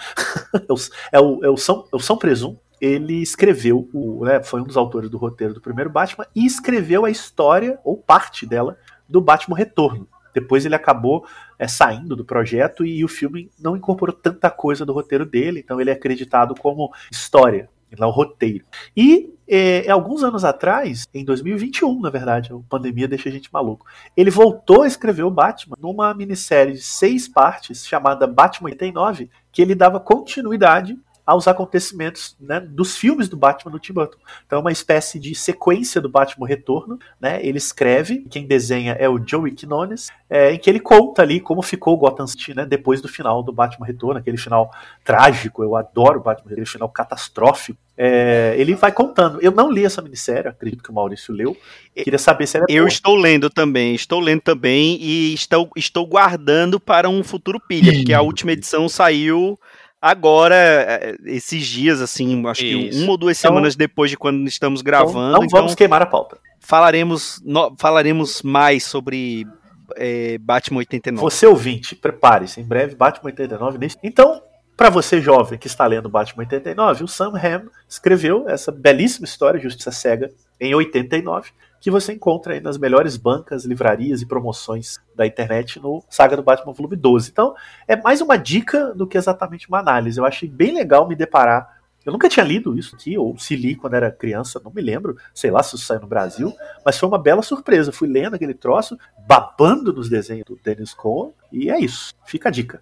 é, o, é, o São, é o São Presum, ele escreveu, o, né, foi um dos autores do roteiro do primeiro Batman e escreveu a história, ou parte dela, do Batman Retorno. Depois ele acabou é, saindo do projeto e o filme não incorporou tanta coisa do roteiro dele, então ele é acreditado como história, não roteiro. E é, alguns anos atrás, em 2021, na verdade, a pandemia deixa a gente maluco, ele voltou a escrever o Batman numa minissérie de seis partes chamada Batman 89, que ele dava continuidade aos acontecimentos né, dos filmes do Batman do Tim Burton. Então é uma espécie de sequência do Batman Retorno, né? Ele escreve, quem desenha é o Joey Quinones, é, em que ele conta ali como ficou Gotham City, né, depois do final do Batman Retorno, aquele final trágico, eu adoro o Batman, aquele final catastrófico. É, ele vai contando. Eu não li essa minissérie, acredito que o Maurício leu. Queria saber se ela é Eu boa. estou lendo também, estou lendo também e estou, estou guardando para um futuro pilha, porque a última edição saiu agora, é, esses dias, assim, acho Isso. que uma ou duas então, semanas depois de quando estamos gravando. Então, não vamos então, queimar a pauta. Falaremos, no, falaremos mais sobre é, Batman 89. Você ouvinte, prepare-se, em breve Batman 89. Então, para você jovem que está lendo Batman 89, o Sam Hamm escreveu essa belíssima história, Justiça Cega, em 89, que você encontra aí nas melhores bancas, livrarias e promoções da internet no Saga do Batman Volume 12. Então, é mais uma dica do que exatamente uma análise. Eu achei bem legal me deparar. Eu nunca tinha lido isso aqui, ou se li quando era criança, não me lembro, sei lá se isso saiu no Brasil, mas foi uma bela surpresa. Fui lendo aquele troço, babando nos desenhos do Dennis Cohen, e é isso. Fica a dica.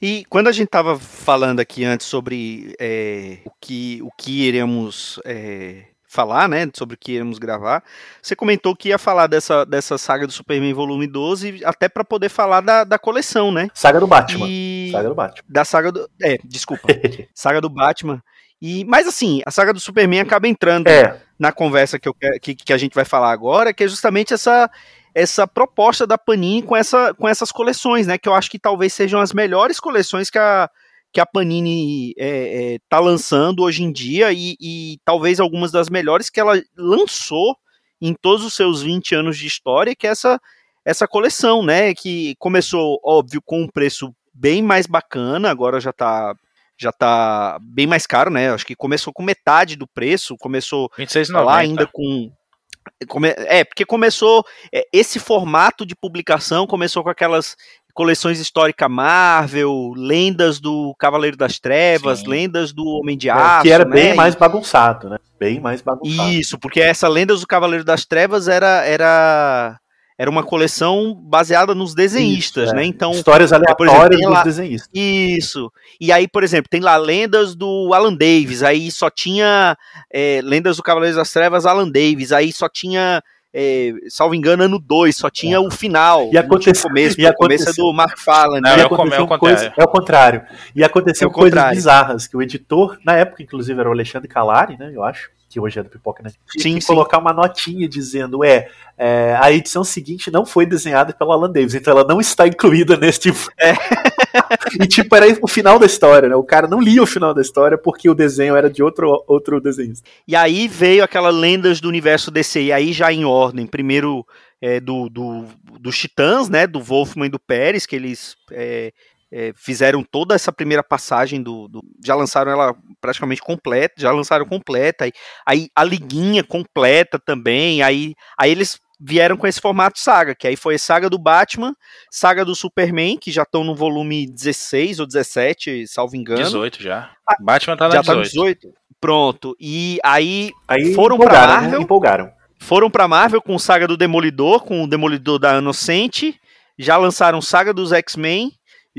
E quando a gente estava falando aqui antes sobre é, o, que, o que iremos é, falar, né, sobre o que iremos gravar, você comentou que ia falar dessa, dessa saga do Superman volume 12, até para poder falar da, da coleção, né? Saga do Batman. E... Saga do Batman. Da saga do... É, desculpa. saga do Batman. E, mas assim, a saga do Superman acaba entrando é. na conversa que, eu, que, que a gente vai falar agora, que é justamente essa essa proposta da Panini com, essa, com essas coleções, né? Que eu acho que talvez sejam as melhores coleções que a, que a Panini está é, é, tá lançando hoje em dia e, e, talvez algumas das melhores que ela lançou em todos os seus 20 anos de história, que é essa, essa coleção, né? Que começou, óbvio, com um preço bem mais bacana, agora já está já tá bem mais caro, né? Acho que começou com metade do preço, começou lá ainda com é, porque começou é, esse formato de publicação começou com aquelas coleções histórica Marvel, lendas do Cavaleiro das Trevas, Sim. lendas do Homem de Aço, é, que era né? bem mais bagunçado, né? Bem mais bagunçado. Isso, porque essa lendas do Cavaleiro das Trevas era era era uma coleção baseada nos desenhistas, Isso, né? é. Então, histórias aleatórias exemplo, dos lá, desenhistas. Isso. E aí, por exemplo, tem lá lendas do Alan Davis, aí só tinha é, lendas do Cavaleiro das Trevas Alan Davis, aí só tinha é, salvo engano, ano 2, só tinha o final. E aconteceu, começo, e o começo é do Mark Fallon. Né? Não, é, o coisa, é o contrário. E aconteceu é coisas contrário. bizarras, que o editor, na época, inclusive, era o Alexandre Calari, né, eu acho, que hoje é do Pipoca, né? Sim, colocar uma notinha dizendo, é, é, a edição seguinte não foi desenhada pela Alan Davis, então ela não está incluída nesse tipo. É. e tipo, era o final da história, né? O cara não lia o final da história porque o desenho era de outro, outro desenhista. E aí veio aquela lendas do universo DC, e aí já em ordem, primeiro é, do, do, dos Titãs, né, do Wolfman e do Pérez, que eles é, fizeram toda essa primeira passagem do, do- já lançaram ela praticamente completa, já lançaram completa, aí, aí a liguinha completa também, aí, aí eles vieram com esse formato saga, que aí foi a saga do Batman, saga do Superman, que já estão no volume 16 ou 17, salvo engano. 18 já. Batman tá na já tá 18. no 18. Pronto. E aí Aí Foram pra empolgaram, né? Marvel? Empolgaram. foram pra Marvel com saga do Demolidor, com o Demolidor da Inocente, já lançaram saga dos X-Men,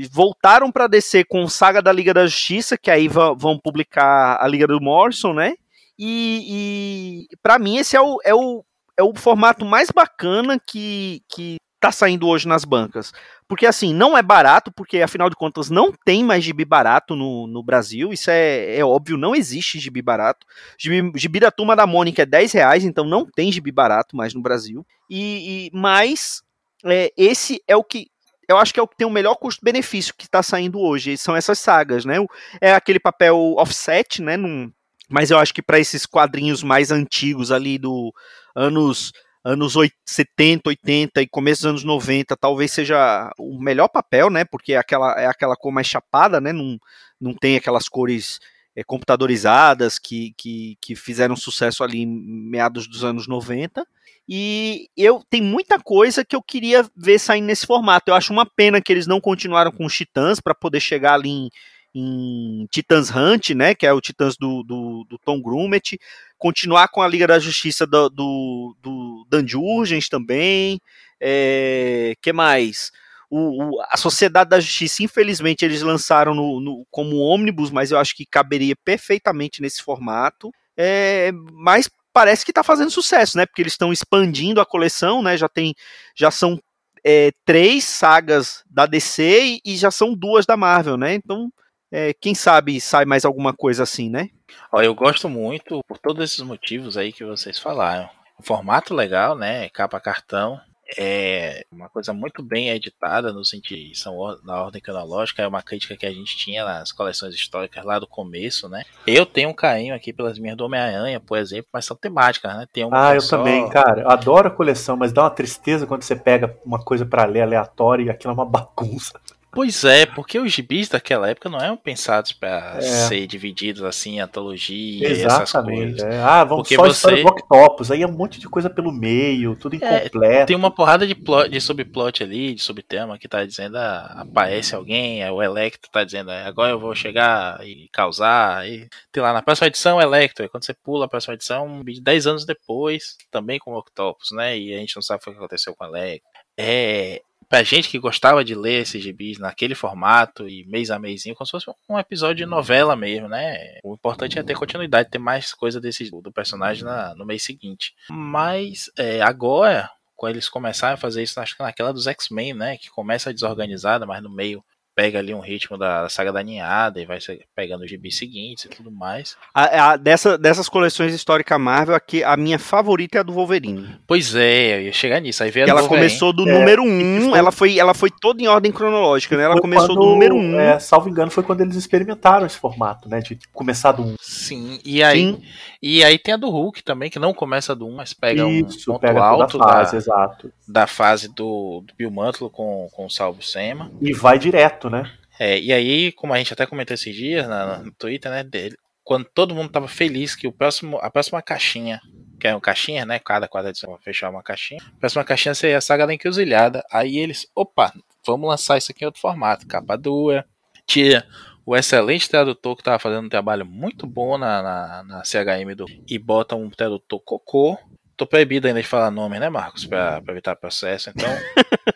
voltaram pra DC com saga da Liga da Justiça, que aí vão publicar a Liga do Morrison, né? E, e para mim esse é o, é, o, é o formato mais bacana que, que tá saindo hoje nas bancas. Porque assim, não é barato, porque afinal de contas não tem mais gibi barato no, no Brasil, isso é, é óbvio, não existe gibi barato. Gibi, gibi da Turma da Mônica é 10 reais, então não tem gibi barato mais no Brasil. E, e mas é, esse é o que eu acho que é o que tem o melhor custo-benefício que está saindo hoje. São essas sagas, né? É aquele papel offset, né? Num, mas eu acho que para esses quadrinhos mais antigos ali do anos anos oit- 70, 80 e começo dos anos 90, talvez seja o melhor papel, né? Porque é aquela, é aquela cor mais chapada, né? Não, não tem aquelas cores é, computadorizadas que, que, que fizeram sucesso ali em meados dos anos 90. E eu tem muita coisa que eu queria ver saindo nesse formato. Eu acho uma pena que eles não continuaram com os Titãs para poder chegar ali em, em Titãs Hunt, né? Que é o Titãs do, do, do Tom Grummett. Continuar com a Liga da Justiça do, do, do Dan Jurgens também. É, que mais? O, o- a Sociedade da Justiça, infelizmente, eles lançaram no, no- como ônibus, mas eu acho que caberia perfeitamente nesse formato. É, mas parece que está fazendo sucesso, né? Porque eles estão expandindo a coleção, né? Já tem, já são é, três sagas da DC e, e já são duas da Marvel, né? Então, é, quem sabe sai mais alguma coisa assim, né? Eu gosto muito por todos esses motivos aí que vocês falaram. Formato legal, né? Capa cartão. É uma coisa muito bem editada, no sentido são na ordem cronológica, é uma crítica que a gente tinha nas coleções históricas lá do começo, né? Eu tenho um carinho aqui pelas minhas do Homem-Aranha, por exemplo, mas são temáticas, né? Tem uma Ah, eu só- também, cara. Eu adoro a coleção, mas dá uma tristeza quando você pega uma coisa pra ler aleatória e aquilo é uma bagunça. Pois é, porque os gibis daquela época não eram pensados pra É. ser divididos assim em antologia e essas Exatamente. coisas. é. Ah, vamos Porque só você- do Octopus. Aí é um monte de coisa pelo meio, tudo É, incompleto. Tem uma porrada de, plot, de subplot ali, de subtema, que tá dizendo, ah, aparece alguém, é o Electro tá dizendo, "Ah, agora eu vou chegar e causar. E tem lá na próxima edição Electro, aí quando você pula a próxima edição, 10 anos depois, também com o Octopus, né? E a gente não sabe o que aconteceu com o Electro. É. Pra gente que gostava de ler esses gibis naquele formato e mês a mêsinho, como se fosse um episódio de novela mesmo, né? O importante é ter continuidade, ter mais coisa desse do personagem na- no mês seguinte. Mas é, agora, quando eles começarem a fazer isso, acho que naquela dos X-Men, né? Que começa desorganizada, mas no meio pega ali um ritmo da saga da ninhada e vai pegando os gibis seguintes e tudo mais. A, a- dessa, dessas coleções histórica Marvel, aqui, a minha favorita é a do Wolverine. Pois é, eu ia chegar nisso. Aí veio ela Wolverine. começou do É, número e 1, foi- ela, foi, ela foi toda em ordem cronológica, né? Ela Foi começou quando, do número 1. É, salvo engano, foi quando eles experimentaram esse formato, né? De começar do 1. Sim, e aí, Sim. e aí tem a do Hulk também, que não começa do 1, mas pega Isso, um ponto pega alto fase, da, exato. da fase do, do Bill Mantlo com, com o Salvo Sema. E vai direto, né? É, e aí, como a gente até comentou esses dias na- no Twitter, né, dele, quando todo mundo tava feliz que o próximo, a próxima caixinha, que é uma caixinha, né, cada quadra vai fechar uma caixinha, a próxima caixinha seria a Saga da Encruzilhada. Aí eles, opa, vamos lançar isso aqui em outro formato, capa dura, tira o excelente tradutor que tava fazendo um trabalho muito bom na, na, na CHM do e bota um tradutor cocô. Tô proibido ainda de falar nome, né, Marcos? Pra, pra evitar processo, então.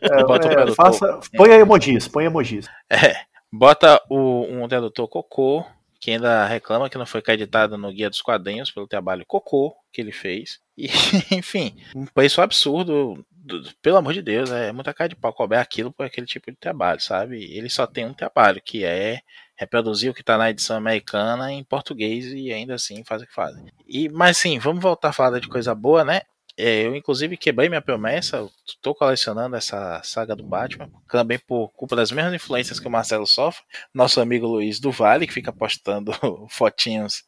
É, Bota o é, tradutor. faça, põe emojis, põe emojis. É, bota o, um tradutor cocô, que ainda reclama que não foi acreditado no Guia dos Quadrinhos pelo trabalho cocô que ele fez. E, enfim, um preço absurdo. do- do- Pelo amor de Deus, é muita cara de pau cobrar aquilo por aquele tipo de trabalho, sabe? Ele só tem um trabalho, que é reproduzir o que está na edição americana em português e ainda assim faz o que fazem. E, mas sim, vamos voltar a falar de coisa boa, né? É, eu, inclusive, quebrei minha promessa. Estou colecionando essa saga do Batman. Também por culpa das mesmas influências que o Marcelo sofre. Nosso amigo Luiz do Vale, que fica postando fotinhos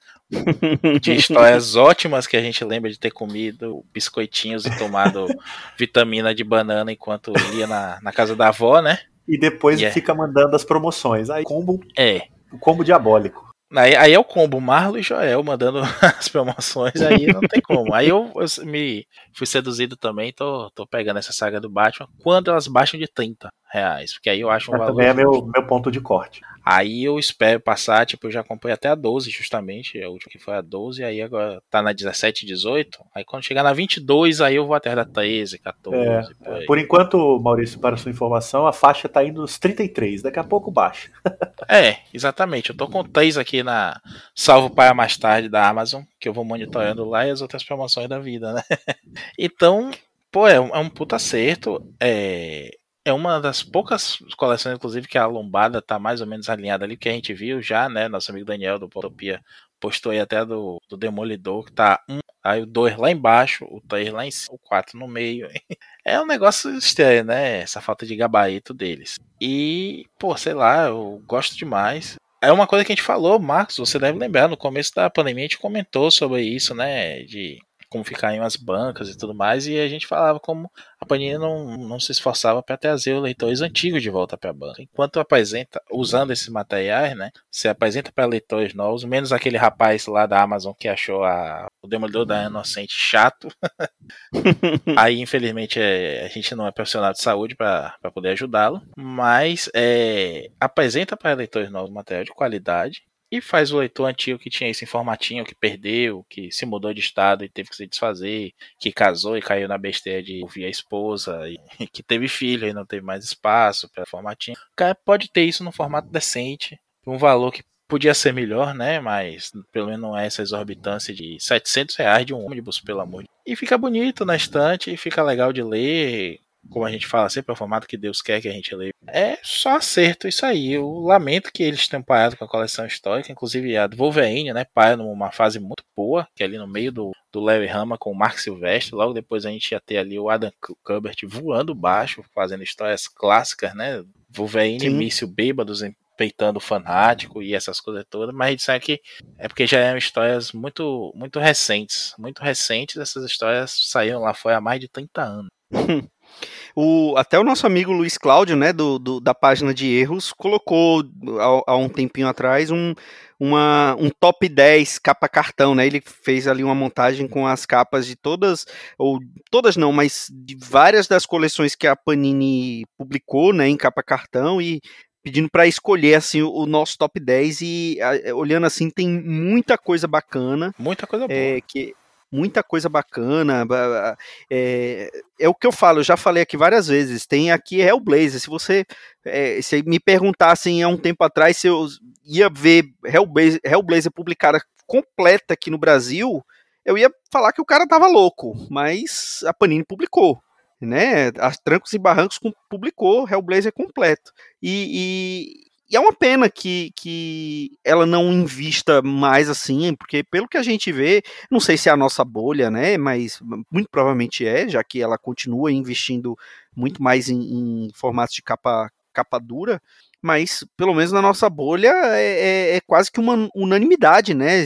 de histórias ótimas que a gente lembra de ter comido biscoitinhos e tomado vitamina de banana enquanto ia na, na casa da avó, né? E depois yeah. fica mandando as promoções. Aí combo. É. O combo diabólico. Aí, aí é o combo, Marlo e Joel mandando as promoções, aí não tem como. Aí eu, eu, me fui seduzido também, tô, tô pegando essa saga do Batman quando elas baixam de 30 reais, porque aí eu acho um Mas valor. Também é meu, meu ponto de corte. Aí eu espero passar, tipo, eu já comprei até a 12 justamente, a última que foi a 12, aí agora tá na 17, 18. Aí quando chegar na 22, aí eu vou até da 13, 14. É, por, por, enquanto, Maurício, para sua informação, a faixa tá indo nos 33, daqui a pouco baixa. é, exatamente. Eu tô com 3 aqui na Salvo para mais tarde da Amazon, que eu vou monitorando lá e as outras promoções da vida, né? então, pô, é um, é um puta acerto. É, é uma das poucas coleções, inclusive, que a lombada tá mais ou menos alinhada ali, que a gente viu já, né? Nosso amigo Daniel do Potopia postou aí até do, do Demolidor, que tá um, aí o 2 lá embaixo, o 3 lá em cima, o 4 no meio. É um negócio estranho, né? Essa falta de gabarito deles. E, pô, sei lá, eu gosto demais. É uma coisa que a gente falou, Marcos, você deve lembrar, no começo da pandemia a gente comentou sobre isso, né? De como ficar em umas bancas e tudo mais, e a gente falava como a Panini não, não se esforçava para trazer leitores antigos de volta para a banca. Enquanto apresenta, usando esses materiais, né, se apresenta para leitores novos, menos aquele rapaz lá da Amazon que achou a, o Demolidor da Inocente chato. Aí, infelizmente, é, a gente não é profissional de saúde para poder ajudá-lo, mas é, apresenta para leitores novos material de qualidade e faz o leitor antigo que tinha esse informatinho, que perdeu, que se mudou de estado e teve que se desfazer, que casou e caiu na besteira de ouvir a esposa, e que teve filho e não teve mais espaço para formatinho. O cara pode ter isso num formato decente, um valor que podia ser melhor, né? Mas pelo menos não é essa exorbitância de 700 reais de um ônibus, pelo amor E fica bonito na estante, fica legal de ler, como a gente fala sempre, é o formato que Deus quer que a gente leia. É só acerto isso aí. Eu lamento que eles tenham parado com a coleção histórica, inclusive a do Wolverine, né? Para numa fase muito boa, que é ali no meio do, do Larry Hama com o Mark Silvestre. Logo depois a gente ia ter ali o Adam Kubert voando baixo, fazendo histórias clássicas, né? Wolverine, míssil bêbados peitando fanático e essas coisas todas, mas a gente sabe que é porque já eram histórias muito muito recentes, muito recentes, essas histórias saíram lá fora há mais de 30 anos. O, até o nosso amigo Luiz Cláudio, né, do, do da página de erros, colocou há, um tempinho atrás um, uma, um top 10 capa cartão, né? Ele fez ali uma montagem com as capas de todas, ou todas não, mas de várias das coleções que a Panini publicou, né, em capa cartão e pedindo para escolher assim o nosso top 10 e a, olhando assim tem muita coisa bacana. Muita coisa boa. É, que muita coisa bacana. É, é, o que eu falo, eu já falei aqui várias vezes. Tem aqui Hellblazer. Se você é, se me perguntassem há um tempo atrás se eu ia ver Hellblazer, Hellblazer publicada completa aqui no Brasil, eu ia falar que o cara tava louco. Mas a Panini publicou. Né, as Trancos e Barrancos publicou Hellblazer completo. E, e é uma pena que, que ela não invista mais assim, porque pelo que a gente vê, não sei se é a nossa bolha, né? Mas muito provavelmente é, já que ela continua investindo muito mais em, em formatos de capa, capa dura. Mas pelo menos na nossa bolha é, é, é quase que uma unanimidade, né?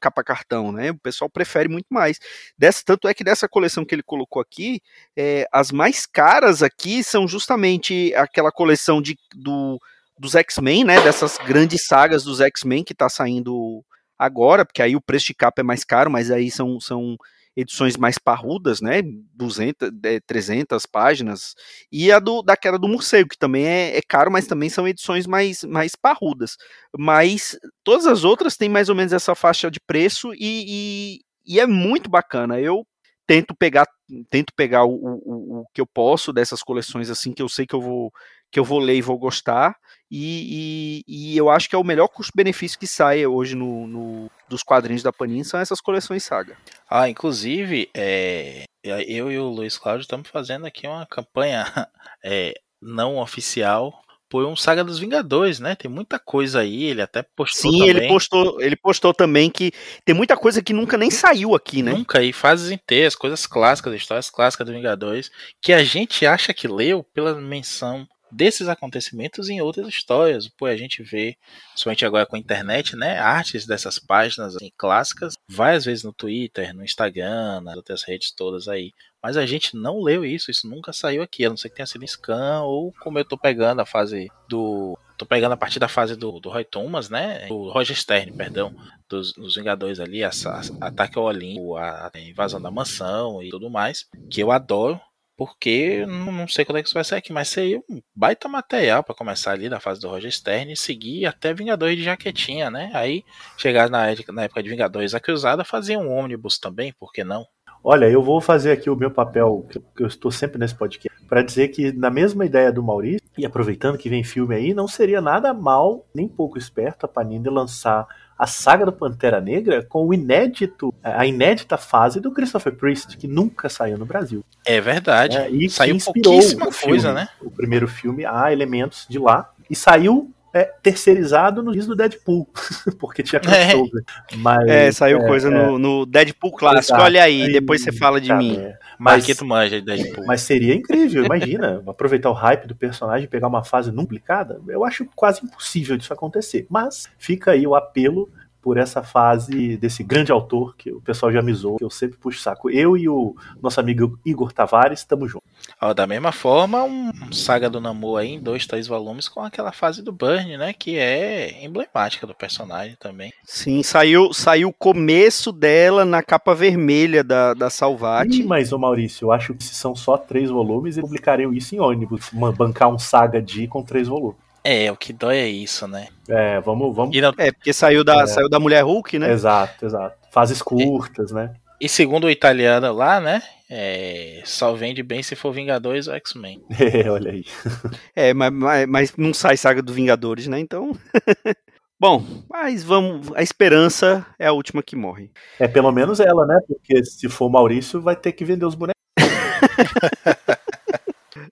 capa cartão, né? O pessoal prefere muito mais. Dessa, tanto é que dessa coleção que ele colocou aqui, é, as mais caras aqui são justamente aquela coleção de, do dos X-Men, né? Dessas grandes sagas dos X-Men que tá saindo agora, porque aí o preço de capa é mais caro, mas aí são, são edições mais parrudas, né? 200, 300 páginas. E a do, daquela do morcego, que também é, é, caro, mas também são edições mais, mais parrudas. Mas todas as outras têm mais ou menos essa faixa de preço e, e, e é muito bacana. Eu tento pegar tento pegar o, o, o que eu posso dessas coleções assim que eu sei que eu vou que eu vou ler e vou gostar. E, e, e eu acho que é o melhor custo-benefício que sai hoje no, no, dos quadrinhos da Panini são essas coleções saga. Ah, inclusive, é, eu e o Luiz Cláudio estamos fazendo aqui uma campanha é, não oficial compõe um Saga dos Vingadores, né? Tem muita coisa aí, ele até postou Sim, também. ele postou, ele postou também que tem muita coisa que nunca nem saiu aqui, né? Nunca, e fases inteiras, coisas clássicas, histórias clássicas dos Vingadores, que a gente acha que leu pela menção desses acontecimentos em outras histórias. Pô, a gente vê, principalmente agora com a internet, né, artes dessas páginas assim, clássicas, várias vezes no Twitter, no Instagram, nas outras redes todas aí. Mas a gente não leu isso, isso nunca saiu aqui, a não ser que tenha sido scan, ou como eu tô pegando a fase do. Tô pegando a partir da fase do, do Roy Thomas, né? Do Roger Stern, perdão. Dos, dos Vingadores ali, a, a, Ataque ao Olimpo, a, a invasão da mansão e tudo mais. Que eu adoro. Porque não, sei quando é que isso vai sair aqui, mas seria um baita material para começar ali da fase do Roger Stern e seguir até Vingadores de Jaquetinha, né? Aí chegar na, na época de Vingadores a Cruzada, fazia um ônibus também, por que não? Olha, eu vou fazer aqui o meu papel, que eu estou sempre nesse podcast, para dizer que, na mesma ideia do Maurício, e aproveitando que vem filme aí, não seria nada mal, nem pouco esperto a Panini lançar a saga do Pantera Negra com o inédito, a inédita fase do Christopher Priest, que nunca saiu no Brasil. É verdade. É, e saiu inspirou pouquíssima o coisa, filme, né? O primeiro filme há elementos de lá. E saiu é, terceirizado no disco do Deadpool, porque tinha crossover. Mas, É, saiu coisa é, no, no Deadpool clássico. Exato. Olha aí, Aí, depois você fala de mim. Mas, manja Deadpool. mas seria incrível, imagina, aproveitar o hype do personagem e pegar uma fase não publicada. Eu acho quase impossível disso acontecer. Mas fica aí o apelo por essa fase desse grande autor que o pessoal já avisou, que eu sempre puxo saco. Eu e o nosso amigo Igor Tavares estamos juntos. Da mesma forma, um saga do Namor aí em dois, três volumes com aquela fase do Burn, né? Que é emblemática do personagem também. Sim, saiu, saiu o começo dela na capa vermelha da, da Ih, Salvati. mas, ô Maurício, eu acho que se são só três volumes, eles publicariam isso em ônibus. Bancar um saga de com três volumes. É, o que dói é isso, né? É, vamos. vamos... E, não- É, porque saiu da, É. saiu da Mulher Hulk, né? Exato, exato. Fases curtas, né? e segundo o italiano lá, né? É, só vende bem se for Vingadores ou X-Men. Olha aí. É, mas, mas, mas não sai saga do Vingadores, né? Então. Bom, mas vamos. A esperança é a última que morre. É pelo menos ela, né? Porque se for Maurício, vai ter que vender os bonecos.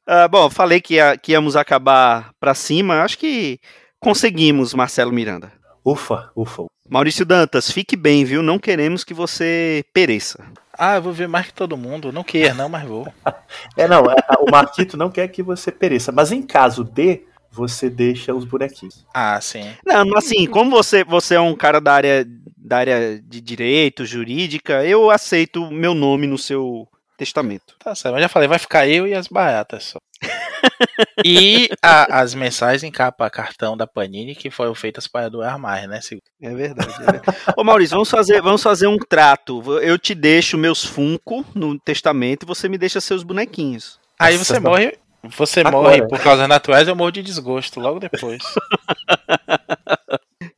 Ah, bom, falei que, ia- que íamos acabar pra cima. Acho que conseguimos, Marcelo Miranda. Ufa, ufa. Maurício Dantas, fique bem, viu? Não queremos que você pereça. Ah, eu vou ver mais que todo mundo. Não queria, não, mas vou. É, não, é, o Marquito não quer que você pereça, mas em caso de, você deixa os bonequinhos. Ah, sim. Não, mas assim, como você, você é um cara da área, da área de direito, jurídica, eu aceito meu nome no seu testamento. Tá certo. Mas já falei, vai ficar eu e as baratas só. e a- as mensagens em capa cartão da Panini que foram feitas para doar mais, né? É verdade. É verdade. Ô Maurício, vamos fazer, vamos fazer um trato. Eu te deixo meus Funko no testamento e você me deixa seus bonequinhos. Aí você não. morre. Você Agora. morre por causas naturais, eu morro de desgosto logo depois.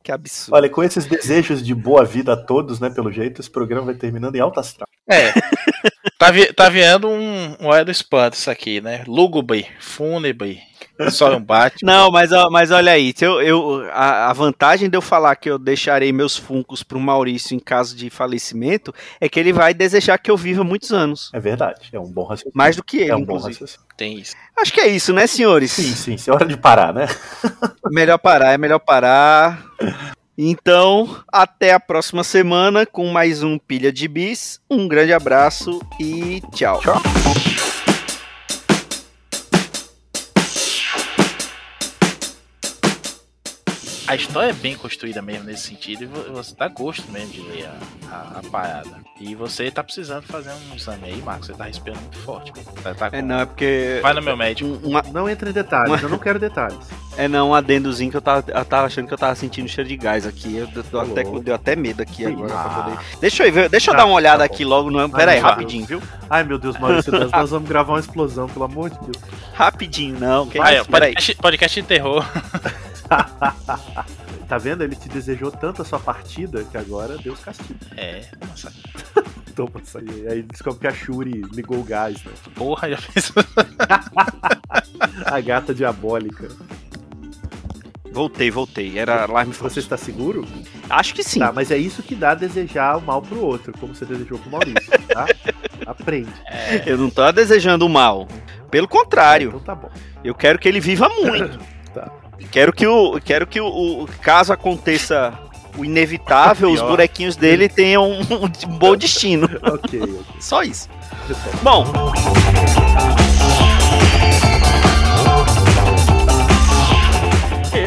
Que absurdo. Olha, com esses desejos de boa vida a todos, né, pelo jeito, esse programa vai terminando em alta astral. É. Tá, vi, tá vendo um, um do espanto isso aqui, né? Lúgubre, fúnebre, só um bate. Não, mas, mas olha aí, eu, eu- a, a vantagem de eu falar que eu deixarei meus funcos pro Maurício em caso de falecimento é que ele vai desejar que eu viva muitos anos. É verdade, é um bom raciocínio. Mais do que ele, é um bom inclusive. raciocínio. Tem isso. Acho que é isso, né, senhores? Sim, sim, sim, é hora de parar, né? Melhor parar, é melhor parar. Então, até a próxima semana com mais um Pilha de Bis. Um grande abraço e tchau. Tchau. A história é bem construída mesmo nesse sentido e vo- você dá gosto mesmo de ler a, a- a parada. E você tá precisando fazer um exame aí, Marcos. Você tá respirando muito forte. Tá, tá É com- não, é porque. Vai no meu médico. um- uma- Não entre em detalhes, eu não quero detalhes. é não, um adendozinho que eu tava, eu tava achando que eu tava sentindo cheiro de gás aqui. Eu, tô até, louco. deu até medo aqui agora. pra Ah. poder- Deixa eu ver- deixa eu Tá, dar uma olhada tá aqui logo. No... Pera aí, rapidinho, viu? Ai, meu Deus, Maurício, nós, nós vamos gravar uma explosão, pelo amor de Deus. Rapidinho, não. Que Aí, ó, isso? Podcast, podcast de terror. Tá vendo? Ele te desejou tanto a sua partida que agora Deus castiga. É, nossa, Toma isso aí. Aí descobre que a Shuri ligou o gás, né? porra, já fez. A gata diabólica. Voltei, voltei. Era alarme Você falso. está seguro? Acho que sim. Tá, mas é isso que dá desejar o mal pro outro, como você desejou pro Maurício, tá? Aprende. É, Eu não tô desejando o mal. Pelo contrário, Então tá bom. eu quero que ele viva muito. Quero que o. Quero que o, o- caso aconteça o inevitável, os bonequinhos dele tenham um, um bom destino. ok, ok. Só isso. Bom,